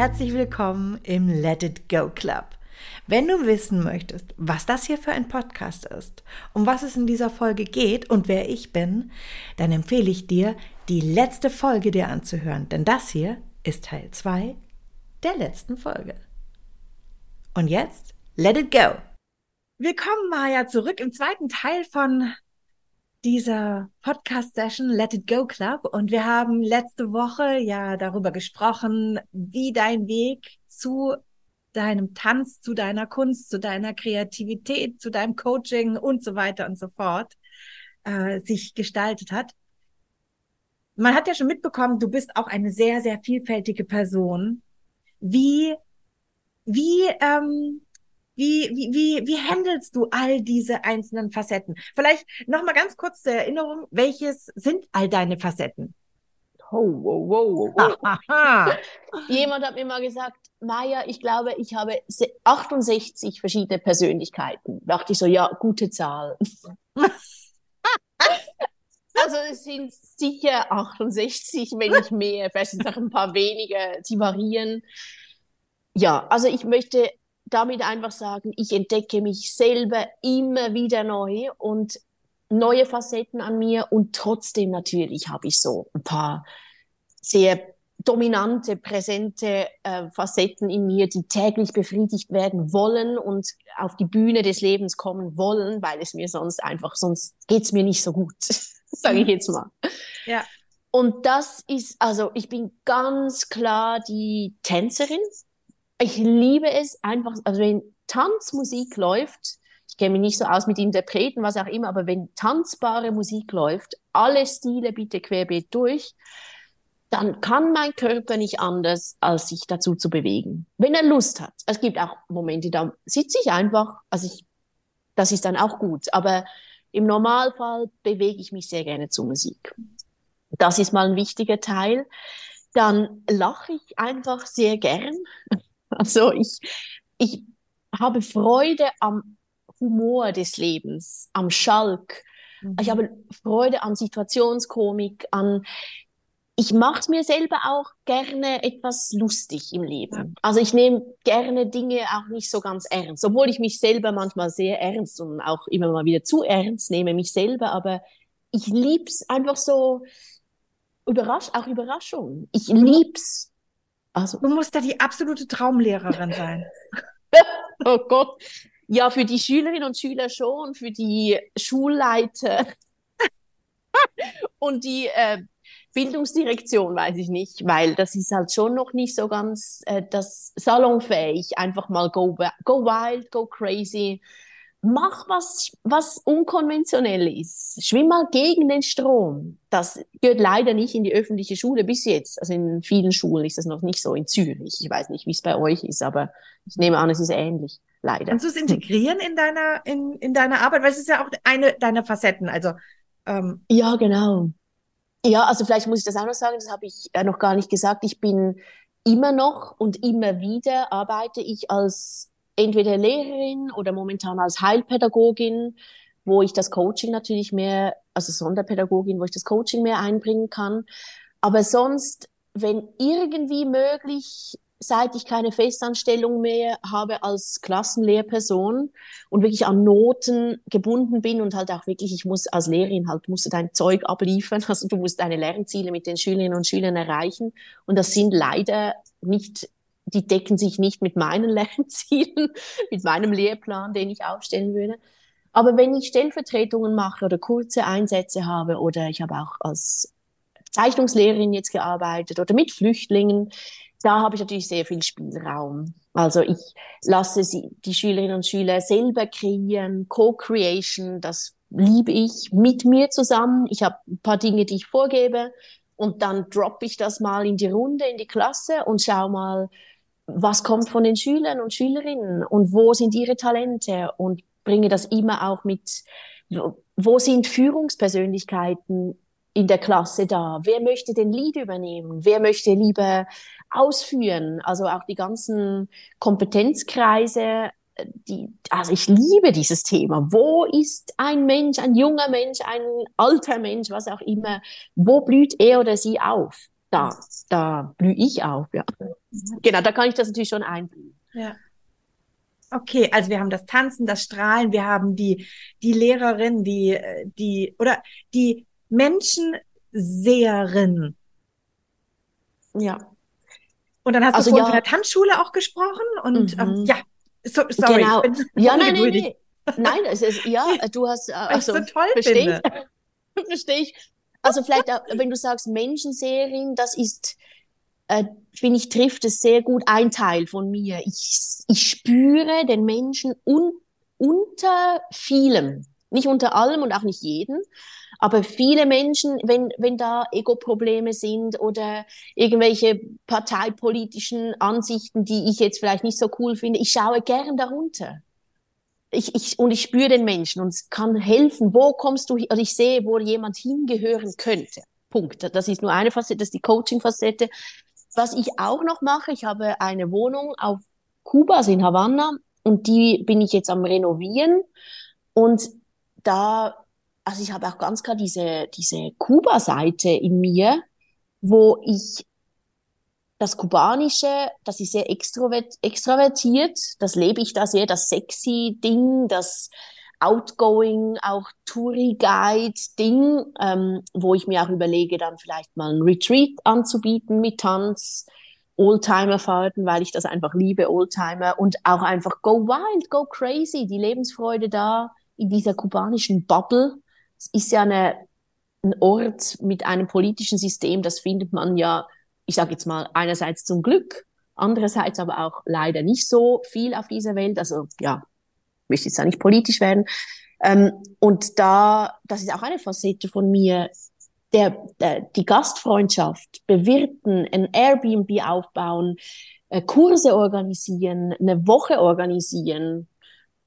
herzlich willkommen im Let It Go Club. Wenn du wissen möchtest, was das hier für ein Podcast ist, um was es in dieser Folge geht und wer ich bin, dann empfehle ich dir, die letzte Folge dir anzuhören, denn das hier ist Teil 2 der letzten Folge. Und jetzt, let it go! Willkommen, Maja, zurück im zweiten Teil von dieser Podcast-Session Let It Go Club und wir haben letzte Woche ja darüber gesprochen, wie dein Weg zu deinem Tanz, zu deiner Kunst, zu deiner Kreativität, zu deinem Coaching und so weiter und so fort äh, sich gestaltet hat. Man hat ja schon mitbekommen, du bist auch eine sehr, sehr vielfältige Person. Wie, wie ähm, wie, wie, wie, wie handelst du all diese einzelnen Facetten? Vielleicht nochmal ganz kurz zur Erinnerung, welches sind all deine Facetten? Oh, wow, wow, wow. Jemand hat mir mal gesagt, Maja, ich glaube, ich habe 68 verschiedene Persönlichkeiten. Da dachte ich so, ja, gute Zahl. also es sind sicher 68, wenn nicht mehr, vielleicht sind es auch ein paar weniger, die variieren. Ja, also ich möchte damit einfach sagen, ich entdecke mich selber immer wieder neu und neue Facetten an mir und trotzdem natürlich habe ich so ein paar sehr dominante, präsente äh, Facetten in mir, die täglich befriedigt werden wollen und auf die Bühne des Lebens kommen wollen, weil es mir sonst einfach, sonst geht's mir nicht so gut, sage ich jetzt mal. Ja. Und das ist, also ich bin ganz klar die Tänzerin, ich liebe es einfach, also wenn Tanzmusik läuft, ich kenne mich nicht so aus mit Interpreten, was auch immer, aber wenn tanzbare Musik läuft, alle Stile bitte querbeet durch, dann kann mein Körper nicht anders, als sich dazu zu bewegen. Wenn er Lust hat. Es gibt auch Momente, da sitze ich einfach, also ich, das ist dann auch gut. Aber im Normalfall bewege ich mich sehr gerne zur Musik. Das ist mal ein wichtiger Teil. Dann lache ich einfach sehr gern. Also ich, ich habe Freude am Humor des Lebens, am Schalk. Mhm. Ich habe Freude an Situationskomik, an ich mache mir selber auch gerne etwas lustig im Leben. Also ich nehme gerne Dinge auch nicht so ganz ernst, obwohl ich mich selber manchmal sehr ernst und auch immer mal wieder zu ernst nehme, mich selber, aber ich lieb's einfach so, überrasch auch Überraschung. Ich lieb's, also. Du musst ja die absolute Traumlehrerin sein. oh Gott. Ja, für die Schülerinnen und Schüler schon, für die Schulleiter und die äh, Bildungsdirektion weiß ich nicht, weil das ist halt schon noch nicht so ganz äh, das salonfähig. Einfach mal go, go wild, go crazy mach was, was unkonventionell ist. Schwimm mal gegen den Strom. Das gehört leider nicht in die öffentliche Schule bis jetzt. Also in vielen Schulen ist das noch nicht so. In Zürich. Ich weiß nicht, wie es bei euch ist, aber ich nehme an, es ist ähnlich. Leider. Kannst du es integrieren in deiner, in, in deiner Arbeit? Weil es ist ja auch eine deiner Facetten. Also, ähm ja, genau. Ja, also vielleicht muss ich das auch noch sagen, das habe ich noch gar nicht gesagt. Ich bin immer noch und immer wieder arbeite ich als entweder Lehrerin oder momentan als Heilpädagogin, wo ich das Coaching natürlich mehr, also Sonderpädagogin, wo ich das Coaching mehr einbringen kann. Aber sonst, wenn irgendwie möglich, seit ich keine Festanstellung mehr habe als Klassenlehrperson und wirklich an Noten gebunden bin und halt auch wirklich, ich muss als Lehrerin halt, musst du dein Zeug abliefern, also du musst deine Lernziele mit den Schülerinnen und Schülern erreichen und das sind leider nicht die decken sich nicht mit meinen Lernzielen, mit meinem Lehrplan, den ich aufstellen würde. Aber wenn ich Stellvertretungen mache oder kurze Einsätze habe oder ich habe auch als Zeichnungslehrerin jetzt gearbeitet oder mit Flüchtlingen, da habe ich natürlich sehr viel Spielraum. Also ich lasse sie, die Schülerinnen und Schüler selber kreieren, Co-Creation, das liebe ich mit mir zusammen. Ich habe ein paar Dinge, die ich vorgebe und dann droppe ich das mal in die Runde, in die Klasse und schau mal, was kommt von den Schülern und Schülerinnen und wo sind ihre Talente und bringe das immer auch mit, wo sind Führungspersönlichkeiten in der Klasse da? Wer möchte den Lied übernehmen? Wer möchte lieber ausführen? Also auch die ganzen Kompetenzkreise, die, also ich liebe dieses Thema. Wo ist ein Mensch, ein junger Mensch, ein alter Mensch, was auch immer? Wo blüht er oder sie auf? Da, da blühe ich auf, ja. genau, da kann ich das natürlich schon einbringen. Ja. Okay, also wir haben das Tanzen, das Strahlen, wir haben die, die Lehrerin, die, die, oder die Menschenseherin. Ja. Und dann hast Also du vorhin ja. von der Tanzschule auch gesprochen und Mhm. ähm, ja, so, sorry, Genau. ich bin Ja, nein, nein, nein. Nein, es ist, ja, du hast, äh, also, so toll verstehe finde. ich. Verstehe ich. Also vielleicht, auch, wenn du sagst Menschenseherin, das ist, äh, finde ich, trifft es sehr gut ein Teil von mir. Ich, ich spüre den Menschen un, unter vielem. Nicht unter allem und auch nicht jeden, aber viele Menschen, wenn, wenn da Ego-Probleme sind oder irgendwelche parteipolitischen Ansichten, die ich jetzt vielleicht nicht so cool finde, ich schaue gern darunter ich, ich, und ich spüre den Menschen und kann helfen, wo kommst du, also ich sehe, wo jemand hingehören könnte. Punkt. Das ist nur eine Facette, das ist die Coaching-Facette. Was ich auch noch mache, ich habe eine Wohnung auf Kuba, also in Havanna, und die bin ich jetzt am Renovieren. Und da, also ich habe auch ganz klar diese, diese Kuba-Seite in mir, wo ich das Kubanische, das ist sehr extrovert, extravertiert, das lebe ich da sehr, das sexy Ding, das outgoing, auch Touri-Guide-Ding, ähm, wo ich mir auch überlege, dann vielleicht mal ein Retreat anzubieten mit Tanz, Oldtimer-Fahrten, weil ich das einfach liebe, Oldtimer, und auch einfach go wild, go crazy, die Lebensfreude da in dieser kubanischen Bubble. Es ist ja eine, ein Ort mit einem politischen System, das findet man ja ich sage jetzt mal, einerseits zum Glück, andererseits aber auch leider nicht so viel auf dieser Welt. Also ja, möchte jetzt da nicht politisch werden. Ähm, und da, das ist auch eine Facette von mir, der, der, die Gastfreundschaft, bewirten, ein Airbnb aufbauen, äh, Kurse organisieren, eine Woche organisieren.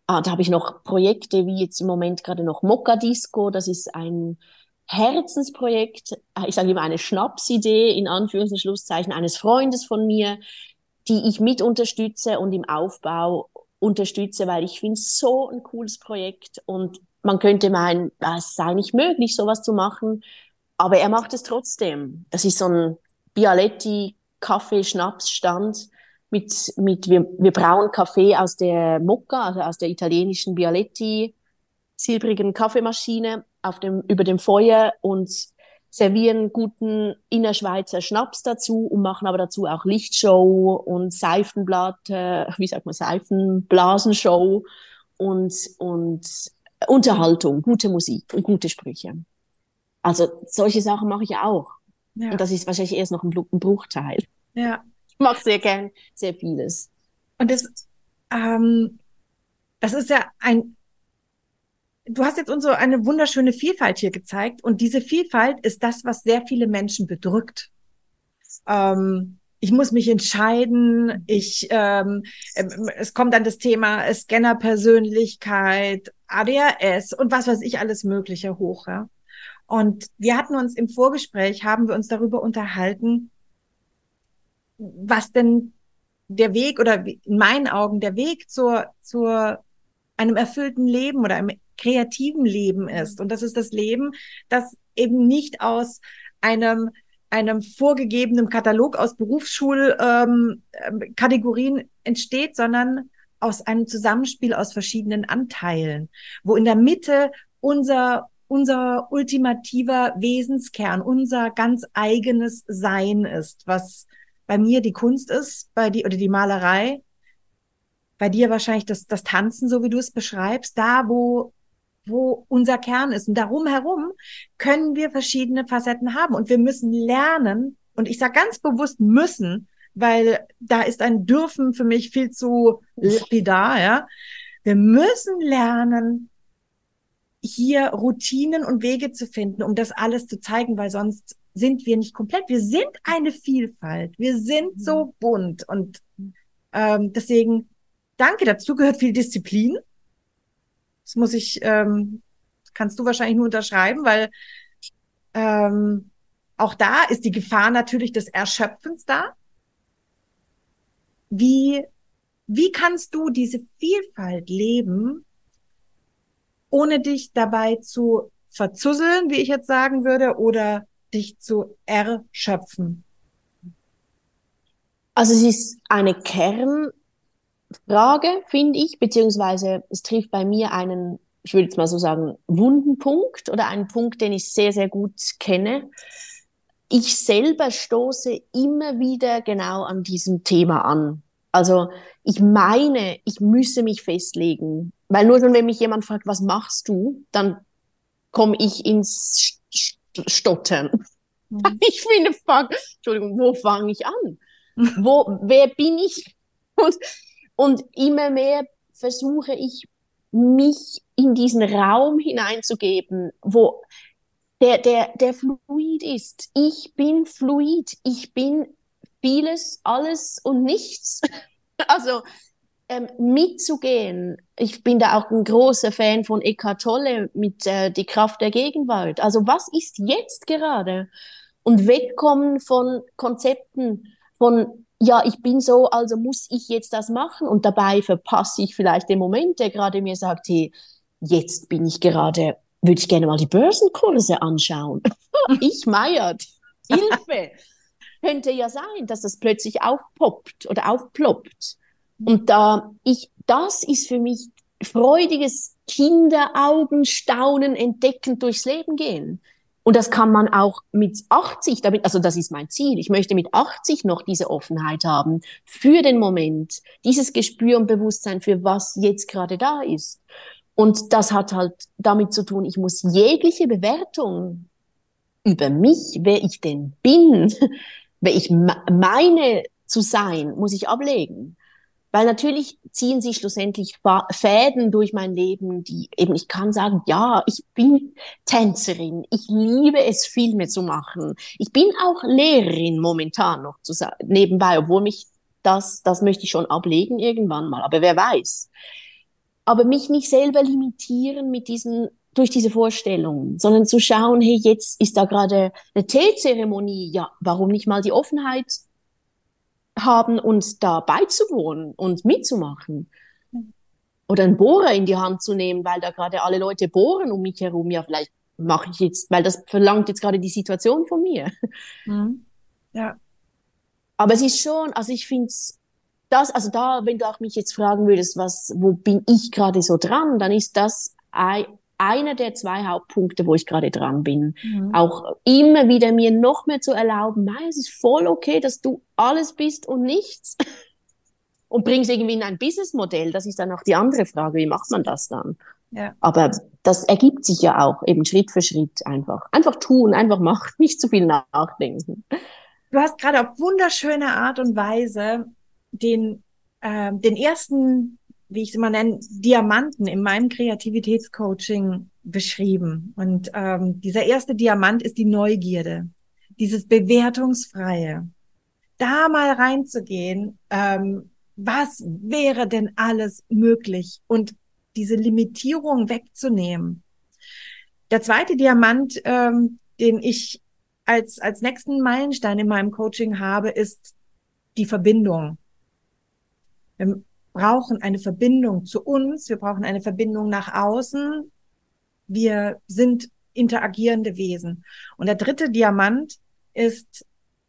Ah, da habe ich noch Projekte wie jetzt im Moment gerade noch Mokka Disco, das ist ein Herzensprojekt, äh, ich sage immer eine Schnapsidee in Anführungs- und Schlusszeichen eines Freundes von mir, die ich mit unterstütze und im Aufbau unterstütze, weil ich finde es so ein cooles Projekt und man könnte meinen, es sei nicht möglich, sowas zu machen, aber er macht es trotzdem. Das ist so ein Bialetti Kaffee-Schnaps-Stand mit, mit wir, wir brauen Kaffee aus der Mokka, also aus der italienischen Bialetti silbrigen Kaffeemaschine auf dem, über dem Feuer und servieren guten Innerschweizer Schnaps dazu und machen aber dazu auch Lichtshow und Seifenblatt, äh, wie sagt man, Seifenblasenshow und, und Unterhaltung, gute Musik und gute Sprüche. Also solche Sachen mache ich auch. Ja, Und das ist wahrscheinlich erst noch ein, ein Bruchteil. ja. Ich mache sehr gern sehr vieles. Und das, ähm, das ist ja ein, du hast jetzt uns so eine wunderschöne Vielfalt hier gezeigt und diese Vielfalt ist das, was sehr viele Menschen bedrückt. Ähm, ich muss mich entscheiden, ich, ähm, ähm, es kommt dann das Thema Scanner-Persönlichkeit, ADHS und was weiß ich alles Mögliche hoch. Ja? Und wir hatten uns im Vorgespräch, haben wir uns darüber unterhalten, was denn der Weg oder in meinen Augen der Weg zur, zur einem erfüllten Leben oder einem kreativen Leben ist. Und das ist das Leben, das eben nicht aus einem einem vorgegebenen Katalog aus Berufsschulkategorien ähm, Kategorien entsteht, sondern aus einem Zusammenspiel aus verschiedenen Anteilen, wo in der Mitte unser unser ultimativer Wesenskern, unser ganz eigenes Sein ist, was bei mir die Kunst ist, bei dir oder die Malerei, bei dir wahrscheinlich das, das Tanzen, so wie du es beschreibst, da wo, wo unser Kern ist. Und darum herum können wir verschiedene Facetten haben. Und wir müssen lernen, und ich sage ganz bewusst müssen, weil da ist ein Dürfen für mich viel zu lapidar, ja. Wir müssen lernen, hier Routinen und Wege zu finden, um das alles zu zeigen, weil sonst sind wir nicht komplett. Wir sind eine Vielfalt. Wir sind so bunt und ähm, deswegen danke. Dazu gehört viel Disziplin. Das muss ich, ähm, kannst du wahrscheinlich nur unterschreiben, weil ähm, auch da ist die Gefahr natürlich des Erschöpfens da. Wie, wie kannst du diese Vielfalt leben, ohne dich dabei zu verzusseln, wie ich jetzt sagen würde, oder dich zu erschöpfen? Also es ist eine Kernfrage, finde ich, beziehungsweise es trifft bei mir einen, ich würde jetzt mal so sagen, wunden Punkt oder einen Punkt, den ich sehr, sehr gut kenne. Ich selber stoße immer wieder genau an diesem Thema an. Also ich meine, ich müsse mich festlegen, weil nur schon, wenn mich jemand fragt, was machst du, dann komme ich ins Stottern. Mhm. Ich finde, fuck, Entschuldigung, wo fange ich an? Wo, wer bin ich? Und, und immer mehr versuche ich, mich in diesen Raum hineinzugeben, wo der, der, der fluid ist. Ich bin fluid. Ich bin vieles, alles und nichts. Also ähm, mitzugehen. Ich bin da auch ein großer Fan von Eckhart Tolle mit äh, Die Kraft der Gegenwart. Also was ist jetzt gerade? Und wegkommen von Konzepten, von ja, ich bin so, also muss ich jetzt das machen und dabei verpasse ich vielleicht den Moment, der gerade mir sagt, hey, jetzt bin ich gerade, würde ich gerne mal die Börsenkurse anschauen. ich meiert, Hilfe könnte ja sein, dass das plötzlich aufpoppt oder aufploppt. Und da ich, das ist für mich freudiges Kinderaugenstaunen, entdecken, durchs Leben gehen. Und das kann man auch mit 80, damit, also das ist mein Ziel. Ich möchte mit 80 noch diese Offenheit haben für den Moment, dieses Gespür und Bewusstsein für was jetzt gerade da ist. Und das hat halt damit zu tun, ich muss jegliche Bewertung über mich, wer ich denn bin, wer ich meine zu sein, muss ich ablegen. Weil natürlich ziehen sich schlussendlich Fäden durch mein Leben, die eben, ich kann sagen, ja, ich bin Tänzerin, ich liebe es, Filme zu machen. Ich bin auch Lehrerin momentan noch zu nebenbei, obwohl mich das, das möchte ich schon ablegen irgendwann mal, aber wer weiß. Aber mich nicht selber limitieren mit diesen durch diese Vorstellungen, sondern zu schauen, hey, jetzt ist da gerade eine Teezeremonie, ja, warum nicht mal die Offenheit haben, uns da beizuwohnen und mitzumachen? Oder einen Bohrer in die Hand zu nehmen, weil da gerade alle Leute bohren um mich herum, ja, vielleicht mache ich jetzt, weil das verlangt jetzt gerade die Situation von mir. Mhm. Ja. Aber es ist schon, also ich finde es das, also da, wenn du auch mich jetzt fragen würdest, was, wo bin ich gerade so dran, dann ist das einer der zwei Hauptpunkte, wo ich gerade dran bin. Mhm. Auch immer wieder mir noch mehr zu erlauben, nein, es ist voll okay, dass du alles bist und nichts. Und bringst irgendwie in ein Businessmodell. Das ist dann auch die andere Frage, wie macht man das dann? Ja. Aber das ergibt sich ja auch eben Schritt für Schritt einfach. Einfach tun, einfach machen, nicht zu viel nachdenken. Du hast gerade auf wunderschöne Art und Weise den, äh, den ersten wie ich es immer nenne, Diamanten in meinem Kreativitätscoaching beschrieben. Und ähm, dieser erste Diamant ist die Neugierde, dieses Bewertungsfreie. Da mal reinzugehen, ähm, was wäre denn alles möglich und diese Limitierung wegzunehmen. Der zweite Diamant, ähm, den ich als, als nächsten Meilenstein in meinem Coaching habe, ist die Verbindung brauchen eine Verbindung zu uns, wir brauchen eine Verbindung nach außen. Wir sind interagierende Wesen. Und der dritte Diamant ist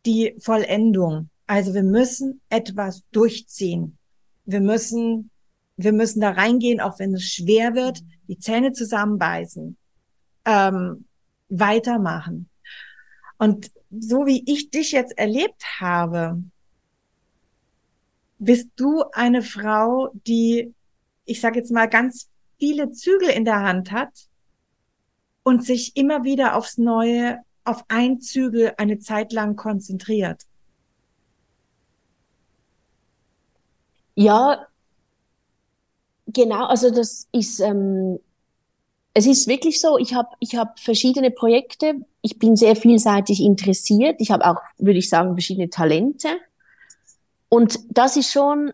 die Vollendung. Also wir müssen etwas durchziehen. Wir müssen, wir müssen da reingehen, auch wenn es schwer wird, die Zähne zusammenbeißen, ähm, weitermachen. Und so wie ich dich jetzt erlebt habe, bist du eine Frau, die, ich sage jetzt mal, ganz viele Zügel in der Hand hat und sich immer wieder aufs Neue auf ein Zügel eine Zeit lang konzentriert? Ja, genau. Also das ist, ähm, es ist wirklich so. Ich habe, ich habe verschiedene Projekte. Ich bin sehr vielseitig interessiert. Ich habe auch, würde ich sagen, verschiedene Talente. Und das ist schon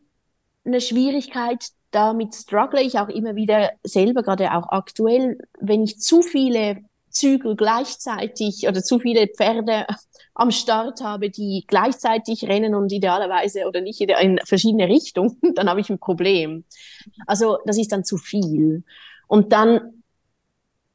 eine Schwierigkeit, damit struggle ich auch immer wieder selber, gerade auch aktuell, wenn ich zu viele Zügel gleichzeitig oder zu viele Pferde am Start habe, die gleichzeitig rennen und idealerweise oder nicht in verschiedene Richtungen, dann habe ich ein Problem. Also das ist dann zu viel. Und dann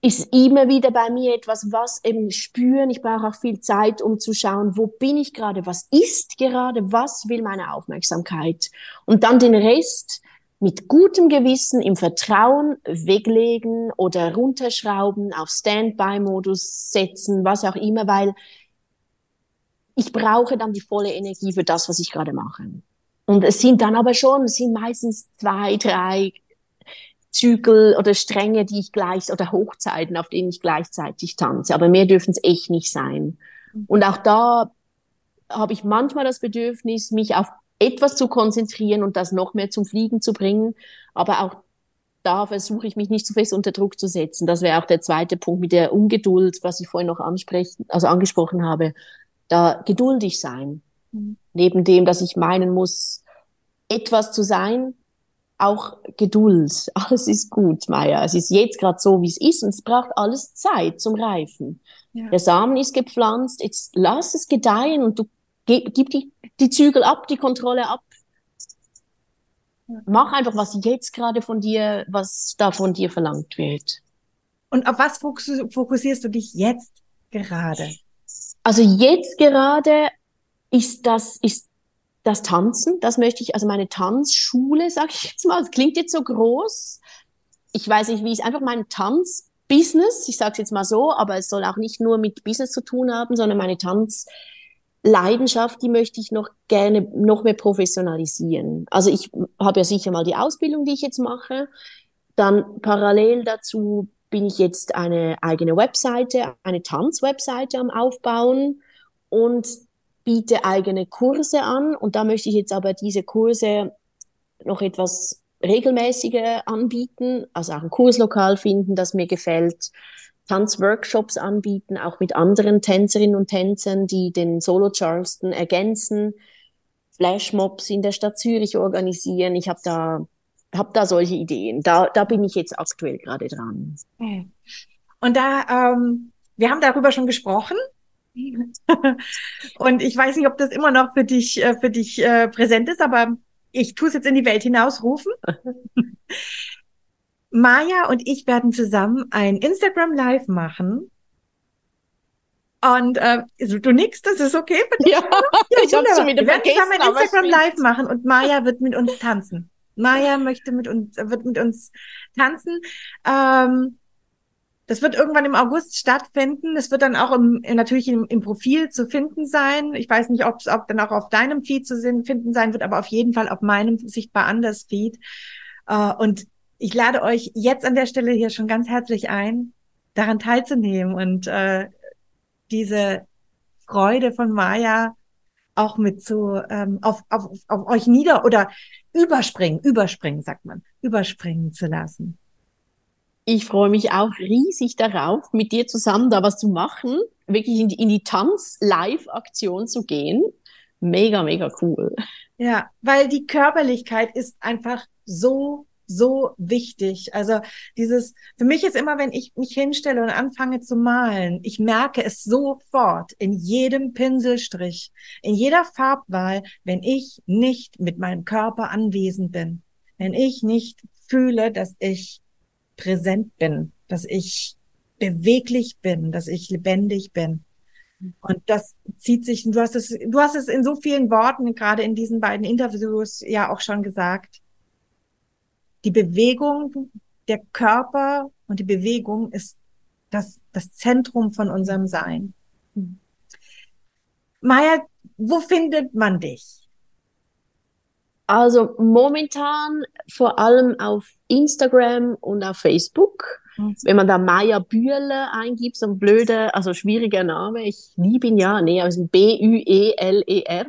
ist immer wieder bei mir etwas, was eben spüren. Ich brauche auch viel Zeit, um zu schauen, wo bin ich gerade, was ist gerade, was will meine Aufmerksamkeit. Und dann den Rest mit gutem Gewissen im Vertrauen weglegen oder runterschrauben, auf Standby-Modus setzen, was auch immer, weil ich brauche dann die volle Energie für das, was ich gerade mache. Und es sind dann aber schon, es sind meistens zwei, drei Zügel oder Stränge, die ich gleich, oder Hochzeiten, auf denen ich gleichzeitig tanze. Aber mehr dürfen es echt nicht sein. Mhm. Und auch da habe ich manchmal das Bedürfnis, mich auf etwas zu konzentrieren und das noch mehr zum Fliegen zu bringen. Aber auch da versuche ich mich nicht zu fest unter Druck zu setzen. Das wäre auch der zweite Punkt mit der Ungeduld, was ich vorhin noch ansprechen, also angesprochen habe. Da geduldig sein. Mhm. Neben dem, dass ich meinen muss, etwas zu sein, auch Geduld. Alles ist gut, Maya. Es ist jetzt gerade so, wie es ist und es braucht alles Zeit zum Reifen. Ja. Der Samen ist gepflanzt, jetzt lass es gedeihen und du gib die, die Zügel ab, die Kontrolle ab. Ja. Mach einfach, was jetzt gerade von dir, was da von dir verlangt wird. Und auf was fokussierst du dich jetzt gerade? Also jetzt gerade ist das, ist das Tanzen, das möchte ich, also meine Tanzschule, sage ich jetzt mal, das klingt jetzt so groß. Ich weiß nicht, wie ich einfach mein Tanzbusiness, ich sage es jetzt mal so, aber es soll auch nicht nur mit Business zu tun haben, sondern meine Tanzleidenschaft, die möchte ich noch gerne noch mehr professionalisieren. Also ich habe ja sicher mal die Ausbildung, die ich jetzt mache. Dann parallel dazu bin ich jetzt eine eigene Webseite, eine Tanzwebseite am Aufbauen und biete eigene Kurse an und da möchte ich jetzt aber diese Kurse noch etwas regelmäßiger anbieten, also auch ein Kurslokal finden, das mir gefällt, Tanzworkshops anbieten, auch mit anderen Tänzerinnen und Tänzern, die den Solo Charleston ergänzen, Flashmobs in der Stadt Zürich organisieren. Ich habe da hab da solche Ideen. Da, da bin ich jetzt aktuell gerade dran. Und da, ähm, wir haben darüber schon gesprochen, und ich weiß nicht, ob das immer noch für dich, äh, für dich äh, präsent ist, aber ich tue es jetzt in die Welt hinausrufen. Maja und ich werden zusammen ein Instagram Live machen. Und äh, du nix, das ist okay für dich? Ja, ja ich habe schon wieder Wir werden zusammen ein Instagram Live machen und Maja wird mit uns tanzen. Maja möchte mit uns, wird mit uns tanzen. Ähm, das wird irgendwann im August stattfinden. Es wird dann auch im, natürlich im, im Profil zu finden sein. Ich weiß nicht, ob es auch dann auch auf deinem Feed zu finden sein wird, aber auf jeden Fall auf meinem sichtbar anders Feed. Uh, und ich lade euch jetzt an der Stelle hier schon ganz herzlich ein, daran teilzunehmen und uh, diese Freude von Maya auch mit zu ähm, auf, auf, auf euch nieder oder überspringen, überspringen, sagt man, überspringen zu lassen. Ich freue mich auch riesig darauf, mit dir zusammen da was zu machen, wirklich in die, in die Tanz-Live-Aktion zu gehen. Mega, mega cool. Ja, weil die Körperlichkeit ist einfach so, so wichtig. Also dieses, für mich ist immer, wenn ich mich hinstelle und anfange zu malen, ich merke es sofort in jedem Pinselstrich, in jeder Farbwahl, wenn ich nicht mit meinem Körper anwesend bin, wenn ich nicht fühle, dass ich präsent bin, dass ich beweglich bin, dass ich lebendig bin. Und das zieht sich, du hast es, du hast es in so vielen Worten, gerade in diesen beiden Interviews ja auch schon gesagt. Die Bewegung, der Körper und die Bewegung ist das, das Zentrum von unserem Sein. Maja, wo findet man dich? Also momentan vor allem auf Instagram und auf Facebook. Mhm. Wenn man da Maya Bühler eingibt, so ein blöder, also schwieriger Name, ich liebe ihn ja, nee, also B-Ü-E-L-E-R.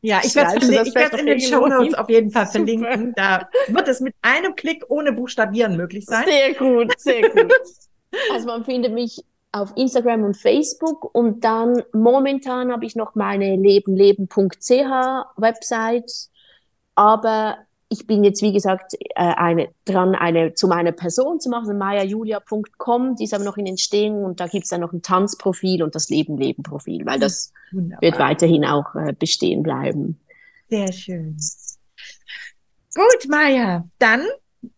Ja, ich werde es in den Show Notes auf jeden Fall verlinken. Da wird es mit einem Klick ohne Buchstabieren möglich sein. Sehr gut, sehr gut. also man findet mich auf Instagram und Facebook und dann momentan habe ich noch meine lebenleben.ch Website aber ich bin jetzt, wie gesagt, äh, eine, dran, eine zu meiner Person zu machen, mayajulia.com, die ist aber noch in Entstehung und da gibt es dann noch ein Tanzprofil und das Leben-Leben-Profil, weil das Wunderbar. wird weiterhin auch äh, bestehen bleiben. Sehr schön. Gut, Maya, dann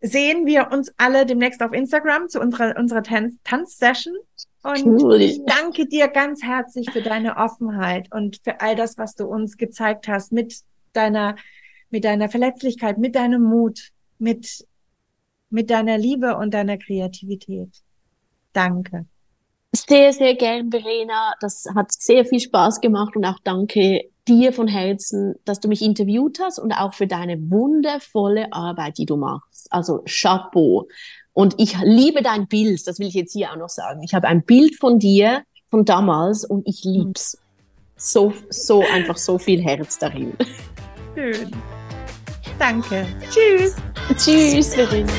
sehen wir uns alle demnächst auf Instagram zu unserer, unserer Tanz Tanzsession. Und cool. ich danke dir ganz herzlich für deine Offenheit und für all das, was du uns gezeigt hast mit deiner, mit deiner Verletzlichkeit, mit deinem Mut, mit, mit deiner Liebe und deiner Kreativität. Danke. Sehr, sehr gern, Verena. Das hat sehr viel Spaß gemacht und auch danke dir von Herzen, dass du mich interviewt hast und auch für deine wundervolle Arbeit, die du machst. Also Chapeau. Und ich liebe dein Bild, das will ich jetzt hier auch noch sagen. Ich habe ein Bild von dir von damals und ich lieb's. So, so einfach so viel Herz darin. Schön. Danke. Tschüss. Tschüss, Verena.